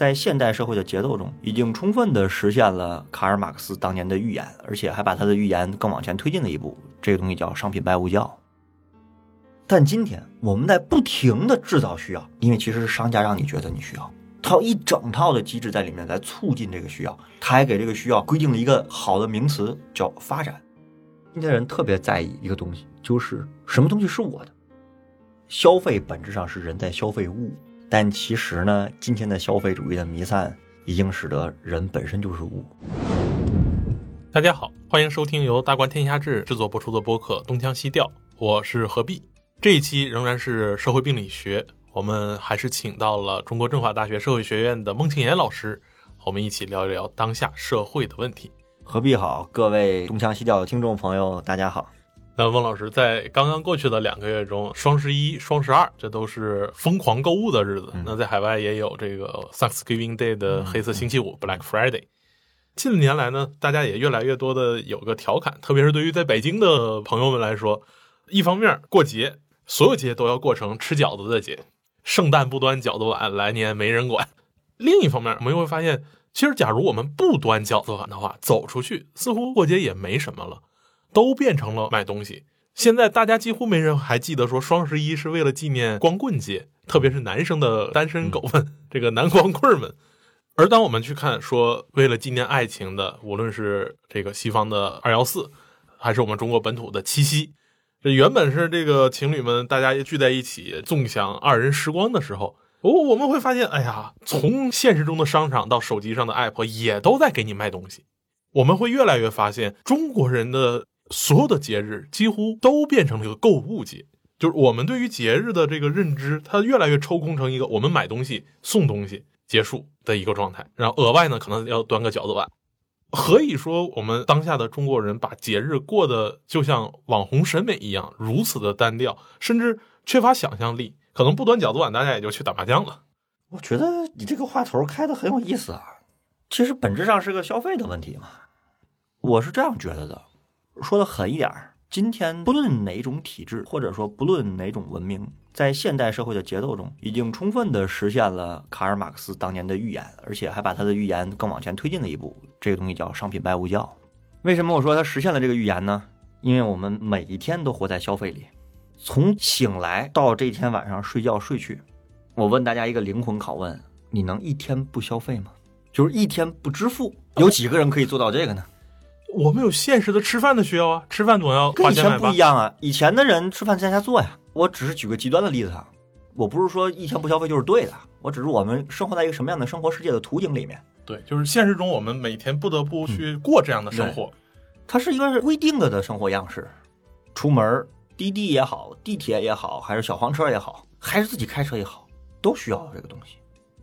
在现代社会的节奏中，已经充分地实现了卡尔马克思当年的预言，而且还把他的预言更往前推进了一步。这个东西叫商品拜物教。但今天我们在不停地制造需要，因为其实是商家让你觉得你需要，它有一整套的机制在里面来促进这个需要，他还给这个需要规定了一个好的名词叫发展。今天人特别在意一个东西，就是什么东西是我的。消费本质上是人在消费物。但其实呢，今天的消费主义的弥散已经使得人本身就是物。大家好，欢迎收听由大观天下志制作播出的播客《东腔西调》，我是何必。这一期仍然是社会病理学，我们还是请到了中国政法大学社会学院的孟庆岩老师，我们一起聊一聊当下社会的问题。何必好，各位东腔西调的听众朋友，大家好。那翁老师在刚刚过去的两个月中，双十一、双十二，这都是疯狂购物的日子。那在海外也有这个 Thanksgiving Day 的黑色星期五 （Black Friday）。近年来呢，大家也越来越多的有个调侃，特别是对于在北京的朋友们来说，一方面过节，所有节都要过成吃饺子的节，圣诞不端饺子碗，来年没人管；另一方面，我们又会发现，其实假如我们不端饺子碗的话，走出去似乎过节也没什么了。都变成了买东西。现在大家几乎没人还记得说双十一是为了纪念光棍节，特别是男生的单身狗们，这个男光棍们。而当我们去看说为了纪念爱情的，无论是这个西方的二幺四，还是我们中国本土的七夕，这原本是这个情侣们大家聚在一起纵享二人时光的时候，哦，我们会发现，哎呀，从现实中的商场到手机上的 app 也都在给你卖东西。我们会越来越发现中国人的。所有的节日几乎都变成了一个购物节，就是我们对于节日的这个认知，它越来越抽空成一个我们买东西送东西结束的一个状态。然后额外呢，可能要端个饺子碗。何以说我们当下的中国人把节日过得就像网红审美一样如此的单调，甚至缺乏想象力？可能不端饺子碗，大家也就去打麻将了。我觉得你这个话头开的很有意思啊。其实本质上是个消费的问题嘛。我是这样觉得的。说的狠一点儿，今天不论哪种体制，或者说不论哪种文明，在现代社会的节奏中，已经充分的实现了卡尔马克思当年的预言，而且还把他的预言更往前推进了一步。这个东西叫商品拜物教。为什么我说他实现了这个预言呢？因为我们每一天都活在消费里，从醒来到这天晚上睡觉睡去。我问大家一个灵魂拷问：你能一天不消费吗？就是一天不支付，有几个人可以做到这个呢？我们有现实的吃饭的需要啊，吃饭总要跟以前不一样啊。以前的人吃饭在家做呀。我只是举个极端的例子啊，我不是说一天不消费就是对的，我只是我们生活在一个什么样的生活世界的图景里面。对，就是现实中我们每天不得不去过这样的生活，它是一个规定的的生活样式。出门滴滴也好，地铁也好，还是小黄车也好，还是自己开车也好，都需要这个东西。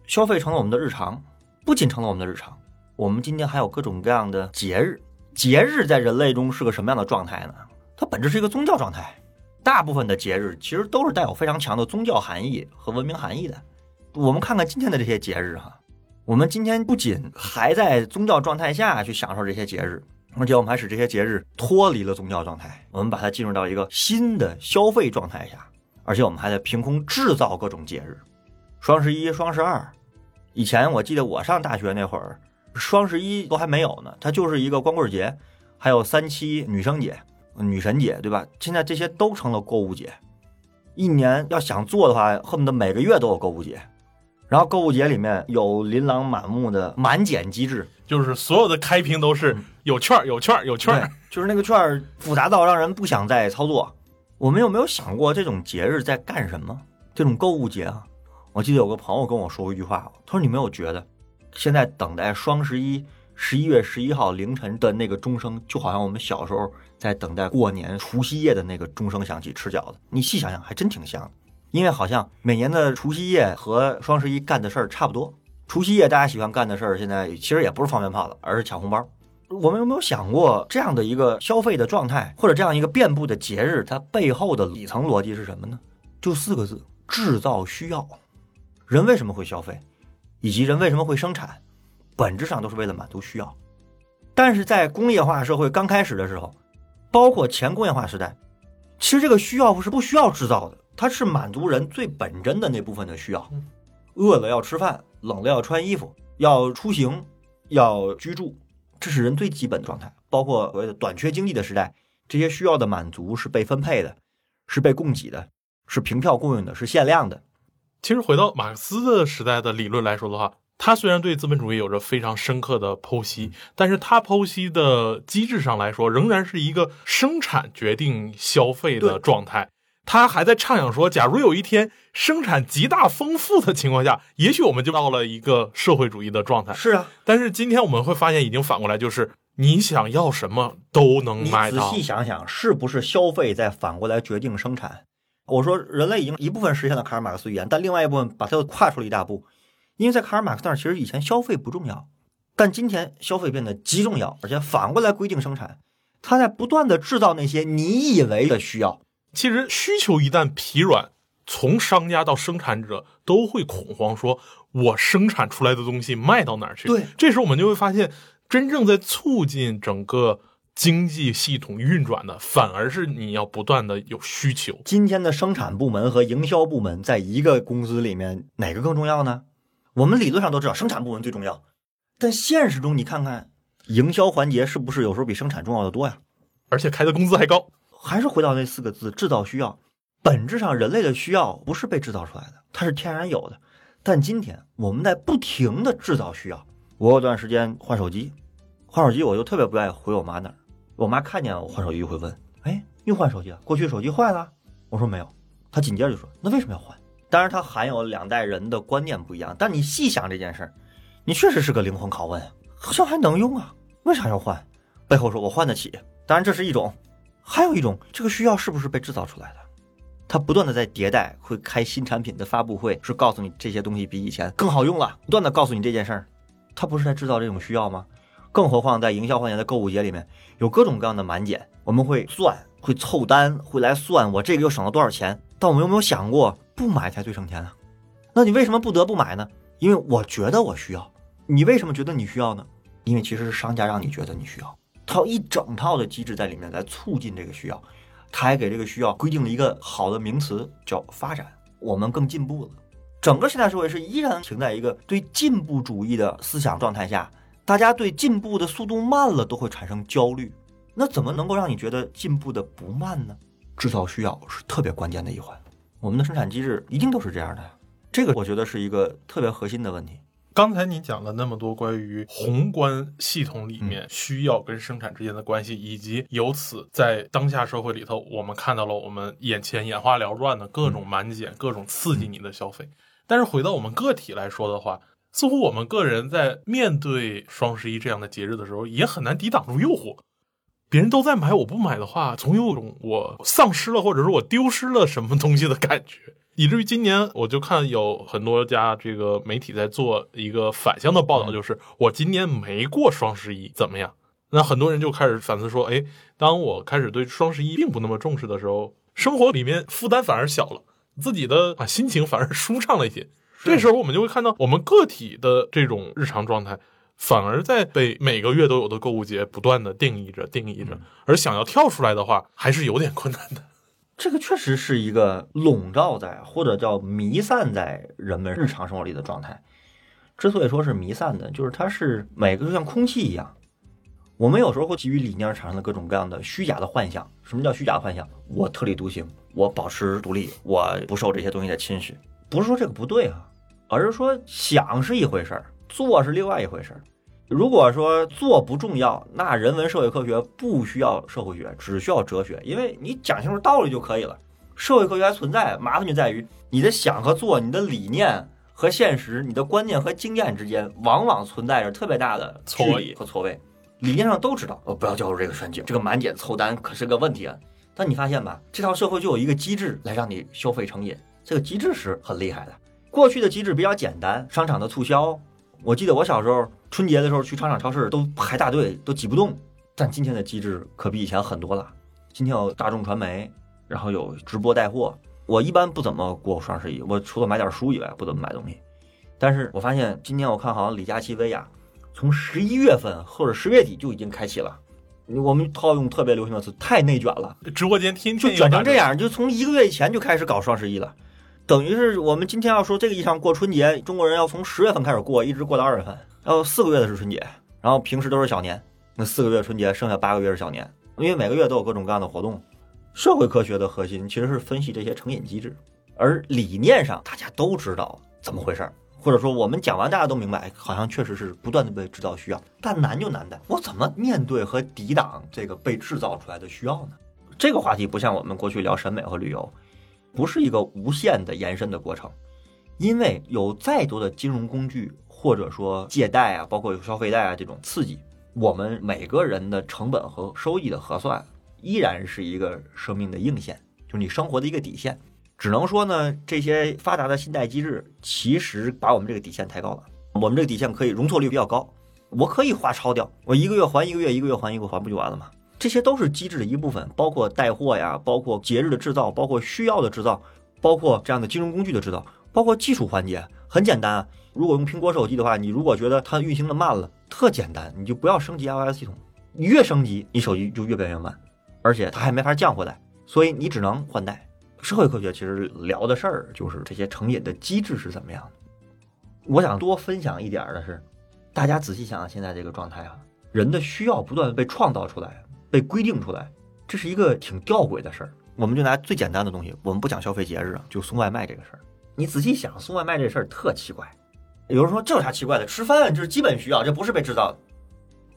消费成了我们的日常，不仅成了我们的日常，我们今天还有各种各样的节日。节日在人类中是个什么样的状态呢？它本质是一个宗教状态。大部分的节日其实都是带有非常强的宗教含义和文明含义的。我们看看今天的这些节日哈，我们今天不仅还在宗教状态下去享受这些节日，而且我们还使这些节日脱离了宗教状态，我们把它进入到一个新的消费状态下，而且我们还在凭空制造各种节日。双十一、双十二，以前我记得我上大学那会儿。双十一都还没有呢，它就是一个光棍节，还有三七女生节、女神节，对吧？现在这些都成了购物节。一年要想做的话，恨不得每个月都有购物节。然后购物节里面有琳琅满目的满减机制，就是所有的开屏都是有券、有券、有券，就是那个券复杂到让人不想再操作。我们有没有想过这种节日在干什么？这种购物节啊，我记得有个朋友跟我说过一句话，他说：“你没有觉得？”现在等待双十一十一月十一号凌晨的那个钟声，就好像我们小时候在等待过年除夕夜的那个钟声响起吃饺子。你细想想，还真挺像。因为好像每年的除夕夜和双十一干的事儿差不多。除夕夜大家喜欢干的事儿，现在其实也不是放鞭炮了，而是抢红包。我们有没有想过，这样的一个消费的状态，或者这样一个遍布的节日，它背后的底层逻辑是什么呢？就四个字：制造需要。人为什么会消费？以及人为什么会生产，本质上都是为了满足需要。但是在工业化社会刚开始的时候，包括前工业化时代，其实这个需要是不需要制造的，它是满足人最本真的那部分的需要。饿了要吃饭，冷了要穿衣服，要出行，要居住，这是人最基本的状态。包括所谓的短缺经济的时代，这些需要的满足是被分配的，是被供给的，是凭票供应的，是限量的。其实回到马克思的时代的理论来说的话，他虽然对资本主义有着非常深刻的剖析，但是他剖析的机制上来说，仍然是一个生产决定消费的状态。他还在畅想说，假如有一天生产极大丰富的情况下，也许我们就到了一个社会主义的状态。是啊，但是今天我们会发现，已经反过来，就是你想要什么都能买到。仔细想想，是不是消费在反过来决定生产？我说人类已经一部分实现了卡尔马克思预言，但另外一部分把它又跨出了一大步。因为在卡尔马克思那儿，其实以前消费不重要，但今天消费变得极重要，而且反过来规定生产。他在不断的制造那些你以为的需要，其实需求一旦疲软，从商家到生产者都会恐慌，说我生产出来的东西卖到哪儿去？对这时候我们就会发现，真正在促进整个经济系统运转的，反而是你要不断的有需求。今天的生产部门和营销部门在一个公司里面，哪个更重要呢？我们理论上都知道生产部门最重要，但现实中你看看，营销环节是不是有时候比生产重要的多呀？而且开的工资还高。还是回到那四个字：制造需要。本质上，人类的需要不是被制造出来的，它是天然有的。但今天我们在不停的制造需要。我有段时间换手机，换手机我就特别不愿意回我妈那儿。我妈看见我换手机就会问：“哎，又换手机了？过去手机坏了？”我说没有。她紧接着就说：“那为什么要换？”当然，它含有两代人的观念不一样。但你细想这件事儿，你确实是个灵魂拷问，好像还能用啊，为啥要换？背后说我换得起，当然这是一种。还有一种，这个需要是不是被制造出来的？它不断的在迭代，会开新产品的发布会，是告诉你这些东西比以前更好用了，不断的告诉你这件事儿，它不是在制造这种需要吗？更何况在营销环节的购物节里面，有各种各样的满减，我们会算，会凑单，会来算我这个又省了多少钱。但我们有没有想过，不买才最省钱啊？那你为什么不得不买呢？因为我觉得我需要。你为什么觉得你需要呢？因为其实是商家让你觉得你需要。它有一整套的机制在里面来促进这个需要，它还给这个需要规定了一个好的名词，叫发展。我们更进步了，整个现代社会是依然停在一个对进步主义的思想状态下，大家对进步的速度慢了都会产生焦虑。那怎么能够让你觉得进步的不慢呢？制造需要是特别关键的一环，我们的生产机制一定都是这样的呀。这个我觉得是一个特别核心的问题。刚才你讲了那么多关于宏观系统里面需要跟生产之间的关系，以及由此在当下社会里头，我们看到了我们眼前眼花缭乱的各种满减、各种刺激你的消费。但是回到我们个体来说的话，似乎我们个人在面对双十一这样的节日的时候，也很难抵挡住诱惑。别人都在买，我不买的话，总有种我丧失了或者是我丢失了什么东西的感觉。以至于今年我就看有很多家这个媒体在做一个反向的报道，就是我今年没过双十一怎么样？那很多人就开始反思说，哎，当我开始对双十一并不那么重视的时候，生活里面负担反而小了，自己的啊心情反而舒畅了一些。这时候我们就会看到，我们个体的这种日常状态，反而在被每个月都有的购物节不断的定义着、定义着，而想要跳出来的话，还是有点困难的。这个确实是一个笼罩在或者叫弥散在人们日常生活里的状态。之所以说是弥散的，就是它是每个就像空气一样，我们有时候会基于理念而产生的各种各样的虚假的幻想。什么叫虚假的幻想？我特立独行，我保持独立，我不受这些东西的侵蚀。不是说这个不对啊，而是说想是一回事儿，做是另外一回事儿。如果说做不重要，那人文社会科学不需要社会学，只需要哲学，因为你讲清楚道理就可以了。社会科学还存在，麻烦就在于你的想和做，你的理念和现实，你的观念和经验之间，往往存在着特别大的错位和错位。理念上都知道，呃，不要掉入这个陷阱，这个满减凑单可是个问题啊。但你发现吧，这套社会就有一个机制来让你消费成瘾，这个机制是很厉害的。过去的机制比较简单，商场的促销。我记得我小时候春节的时候去商场超市都排大队，都挤不动。但今天的机制可比以前很多了。今天有大众传媒，然后有直播带货。我一般不怎么过双十一，我除了买点书以外，不怎么买东西。但是我发现今年我看好像李佳琦、薇娅，从十一月份或者十月底就已经开启了。我们套用特别流行的词，太内卷了。直播间天天就卷成这样，就从一个月以前就开始搞双十一了。等于是我们今天要说这个意义上过春节，中国人要从十月份开始过，一直过到二月份，要四个月的是春节，然后平时都是小年，那四个月春节，剩下八个月是小年，因为每个月都有各种各样的活动。社会科学的核心其实是分析这些成瘾机制，而理念上大家都知道怎么回事儿，或者说我们讲完大家都明白，好像确实是不断的被制造需要，但难就难在我怎么面对和抵挡这个被制造出来的需要呢？这个话题不像我们过去聊审美和旅游。不是一个无限的延伸的过程，因为有再多的金融工具或者说借贷啊，包括有消费贷啊这种刺激，我们每个人的成本和收益的核算依然是一个生命的硬线，就是你生活的一个底线。只能说呢，这些发达的信贷机制其实把我们这个底线抬高了，我们这个底线可以容错率比较高，我可以花超掉，我一个月还一个月，一个月还一个还不就完了吗？这些都是机制的一部分，包括带货呀，包括节日的制造，包括需要的制造，包括这样的金融工具的制造，包括技术环节。很简单啊，如果用苹果手机的话，你如果觉得它运行的慢了，特简单，你就不要升级 iOS 系统。你越升级，你手机就越变越慢，而且它还没法降回来，所以你只能换代。社会科学其实聊的事儿就是这些成瘾的机制是怎么样的。我想多分享一点的是，大家仔细想想现在这个状态啊，人的需要不断被创造出来。被规定出来，这是一个挺吊诡的事儿。我们就拿最简单的东西，我们不讲消费节日啊，就送外卖这个事儿。你仔细想，送外卖这事儿特奇怪。有人说这有啥奇怪的？吃饭这是基本需要，这不是被制造的。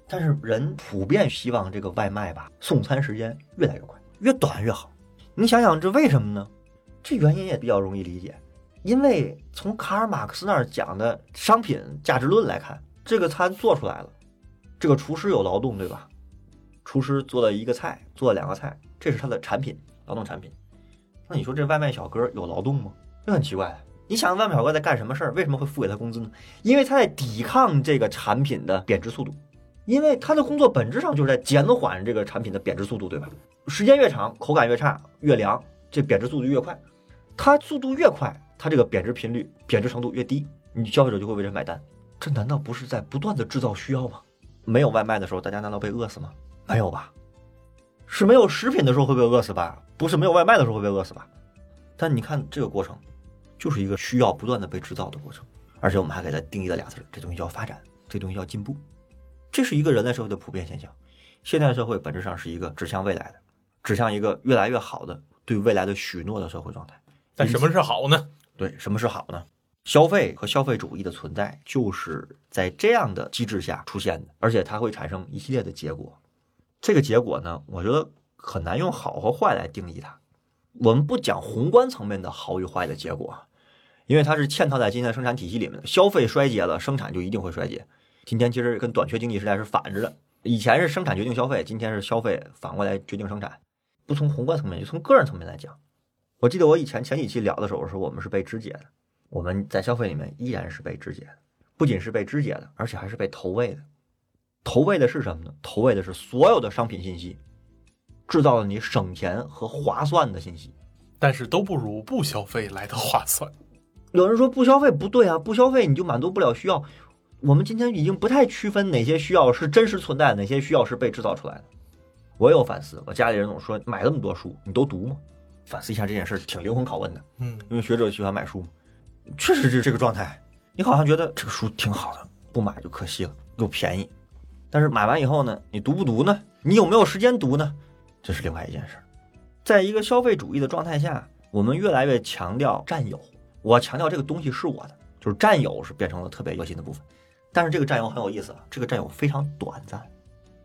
但是人普遍希望这个外卖吧，送餐时间越来越快，越短越好。你想想这为什么呢？这原因也比较容易理解，因为从卡尔马克思那儿讲的商品价值论来看，这个餐做出来了，这个厨师有劳动，对吧？厨师做了一个菜，做了两个菜，这是他的产品，劳动产品。那你说这外卖小哥有劳动吗？这很奇怪。你想外卖小哥在干什么事儿？为什么会付给他工资呢？因为他在抵抗这个产品的贬值速度，因为他的工作本质上就是在减缓这个产品的贬值速度，对吧？时间越长，口感越差，越凉，这贬值速度越快。它速度越快，它这个贬值频率、贬值程度越低，你消费者就会为这买单。这难道不是在不断的制造需要吗？没有外卖的时候，大家难道被饿死吗？没有吧？是没有食品的时候会被饿死吧？不是没有外卖的时候会被饿死吧？但你看这个过程，就是一个需要不断的被制造的过程，而且我们还给它定义了俩字这东西叫发展，这东西叫进步。这是一个人类社会的普遍现象。现代社会本质上是一个指向未来的，指向一个越来越好的对未来的许诺的社会状态。但什么是好呢？对，什么是好呢？消费和消费主义的存在就是在这样的机制下出现的，而且它会产生一系列的结果。这个结果呢，我觉得很难用好和坏来定义它。我们不讲宏观层面的好与坏的结果，因为它是嵌套在今天的生产体系里面的。消费衰竭了，生产就一定会衰竭。今天其实跟短缺经济时代是反着的，以前是生产决定消费，今天是消费反过来决定生产。不从宏观层面，就从个人层面来讲，我记得我以前前几期聊的时候说，我们是被肢解的，我们在消费里面依然是被肢解的，不仅是被肢解的，而且还是被投喂的。投喂的是什么呢？投喂的是所有的商品信息，制造了你省钱和划算的信息，但是都不如不消费来的划算。有人说不消费不对啊，不消费你就满足不了需要。我们今天已经不太区分哪些需要是真实存在，哪些需要是被制造出来的。我有反思，我家里人总说买那么多书，你都读吗？反思一下这件事挺灵魂拷问的。嗯，因为学者喜欢买书，确实是这个状态。你好像觉得这个书挺好的，不买就可惜了，又便宜。但是买完以后呢，你读不读呢？你有没有时间读呢？这是另外一件事儿。在一个消费主义的状态下，我们越来越强调占有。我强调这个东西是我的，就是占有是变成了特别核心的部分。但是这个占有很有意思，这个占有非常短暂。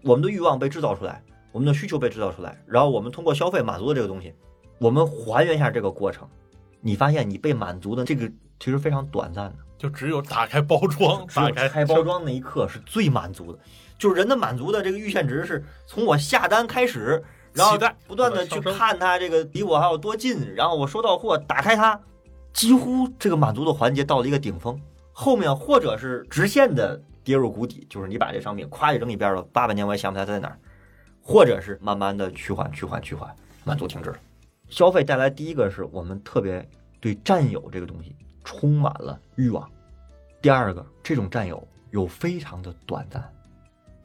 我们的欲望被制造出来，我们的需求被制造出来，然后我们通过消费满足了这个东西。我们还原一下这个过程，你发现你被满足的这个其实非常短暂的，就只有打开包装，打开包装那一刻是最满足的。就是人的满足的这个阈限值是从我下单开始，然后不断的去看它这个离我还有多近，然后我收到货打开它，几乎这个满足的环节到了一个顶峰，后面或者是直线的跌入谷底，就是你把这商品咵就扔一边了，八百年我也想不起来它在哪儿，或者是慢慢的趋缓趋缓趋缓，满足停滞了。消费带来第一个是我们特别对占有这个东西充满了欲望，第二个这种占有又非常的短暂。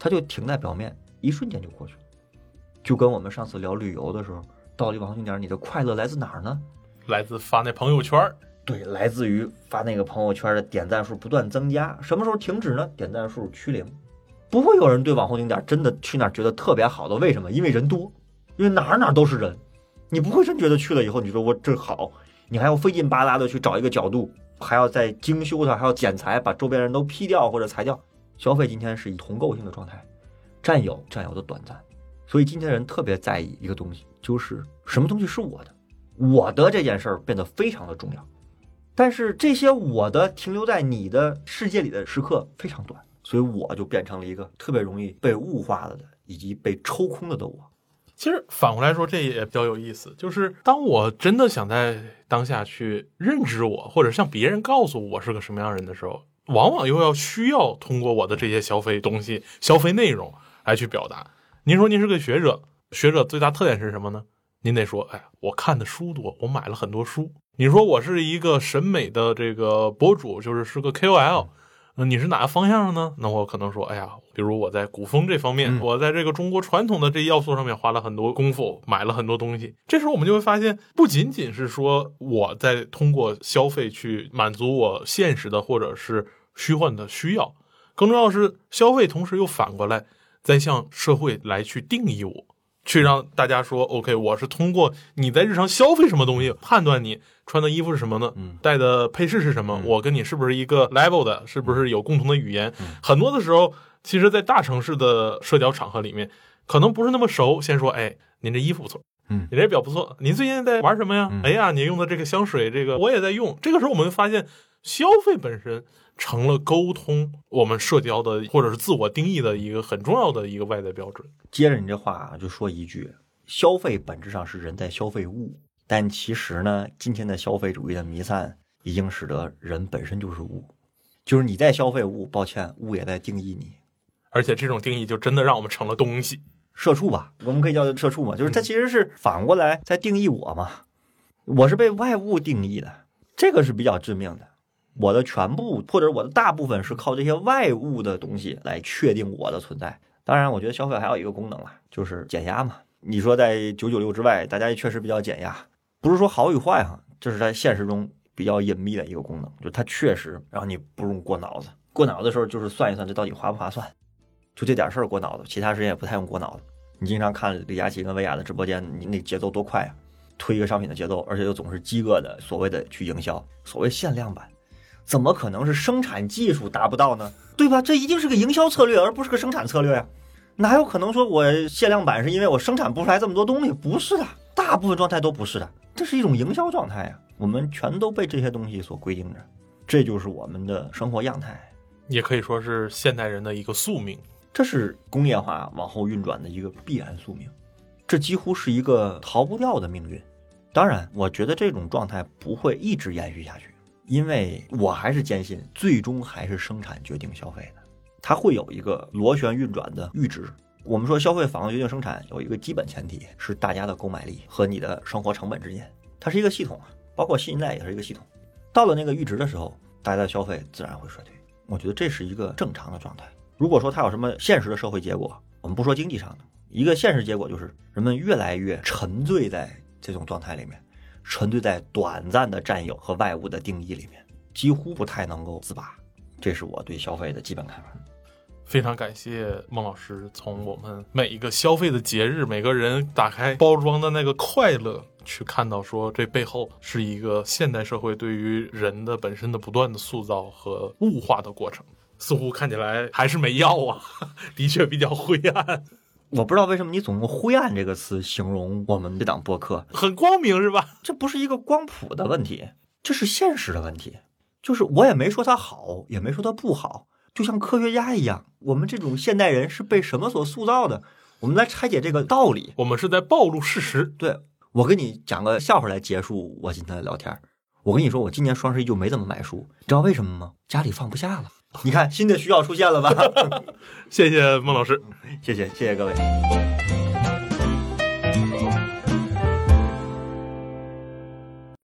它就停在表面，一瞬间就过去了，就跟我们上次聊旅游的时候，到了一个网红景点，你的快乐来自哪儿呢？来自发那朋友圈对，来自于发那个朋友圈的点赞数不断增加。什么时候停止呢？点赞数趋零，不会有人对网红景点真的去那儿觉得特别好的。为什么？因为人多，因为哪儿哪儿都是人，你不会真觉得去了以后你说我这好，你还要费劲巴拉的去找一个角度，还要再精修它，还要剪裁，把周边人都 P 掉或者裁掉。消费今天是以同构性的状态，占有占有的短暂，所以今天人特别在意一个东西，就是什么东西是我的，我的这件事儿变得非常的重要。但是这些我的停留在你的世界里的时刻非常短，所以我就变成了一个特别容易被物化了的，以及被抽空了的我。其实反过来说，这也比较有意思，就是当我真的想在当下去认知我，或者向别人告诉我是个什么样人的时候。往往又要需要通过我的这些消费东西、消费内容来去表达。您说您是个学者，学者最大特点是什么呢？您得说，哎，我看的书多，我买了很多书。你说我是一个审美的这个博主，就是是个 KOL。那你是哪个方向呢？那我可能说，哎呀，比如我在古风这方面，我在这个中国传统的这要素上面花了很多功夫，买了很多东西。这时候我们就会发现，不仅仅是说我在通过消费去满足我现实的或者是虚幻的需要，更重要是消费，同时又反过来在向社会来去定义我，去让大家说，OK，我是通过你在日常消费什么东西判断你穿的衣服是什么呢？嗯，戴的配饰是什么？我跟你是不是一个 level 的？是不是有共同的语言？很多的时候，其实，在大城市的社交场合里面，可能不是那么熟。先说，哎，您这衣服不错，嗯，你这表不错，您最近在玩什么呀？哎呀，你用的这个香水，这个我也在用。这个时候，我们会发现，消费本身。成了沟通我们社交的或者是自我定义的一个很重要的一个外在标准。接着你这话就说一句，消费本质上是人在消费物，但其实呢，今天的消费主义的弥散已经使得人本身就是物，就是你在消费物，抱歉，物也在定义你，而且这种定义就真的让我们成了东西，社畜吧，我们可以叫社畜嘛，就是它其实是反过来在定义我嘛，我是被外物定义的，这个是比较致命的。我的全部或者我的大部分是靠这些外物的东西来确定我的存在。当然，我觉得消费还有一个功能啊，就是减压嘛。你说在九九六之外，大家也确实比较减压，不是说好与坏哈，这是在现实中比较隐秘的一个功能，就它确实让你不用过脑子。过脑子的时候就是算一算这到底划不划算，就这点事儿过脑子，其他时间也不太用过脑子。你经常看李佳琦跟薇娅的直播间，你那节奏多快啊！推一个商品的节奏，而且又总是饥饿的所谓的去营销，所谓限量版。怎么可能是生产技术达不到呢？对吧？这一定是个营销策略，而不是个生产策略呀。哪有可能说我限量版是因为我生产不出来这么多东西？不是的，大部分状态都不是的，这是一种营销状态呀。我们全都被这些东西所规定着，这就是我们的生活样态，也可以说是现代人的一个宿命。这是工业化往后运转的一个必然宿命，这几乎是一个逃不掉的命运。当然，我觉得这种状态不会一直延续下去。因为我还是坚信，最终还是生产决定消费的，它会有一个螺旋运转的阈值。我们说消费反而决定生产，有一个基本前提是大家的购买力和你的生活成本之间，它是一个系统啊，包括新一代也是一个系统。到了那个阈值的时候，大家的消费自然会衰退。我觉得这是一个正常的状态。如果说它有什么现实的社会结果，我们不说经济上的，一个现实结果就是人们越来越沉醉在这种状态里面。沉醉在短暂的占有和外物的定义里面，几乎不太能够自拔。这是我对消费的基本看法。非常感谢孟老师，从我们每一个消费的节日，每个人打开包装的那个快乐，去看到说这背后是一个现代社会对于人的本身的不断的塑造和物化的过程。似乎看起来还是没药啊，的确比较灰暗。我不知道为什么你总用“灰暗”这个词形容我们这档播客，很光明是吧？这不是一个光谱的问题，这是现实的问题。就是我也没说它好，也没说它不好，就像科学家一样，我们这种现代人是被什么所塑造的？我们来拆解这个道理。我们是在暴露事实。对我跟你讲个笑话来结束我今天的聊天。我跟你说，我今年双十一就没怎么买书，你知道为什么吗？家里放不下了。你看，新的需要出现了吧？谢谢孟老师，谢谢谢谢各位。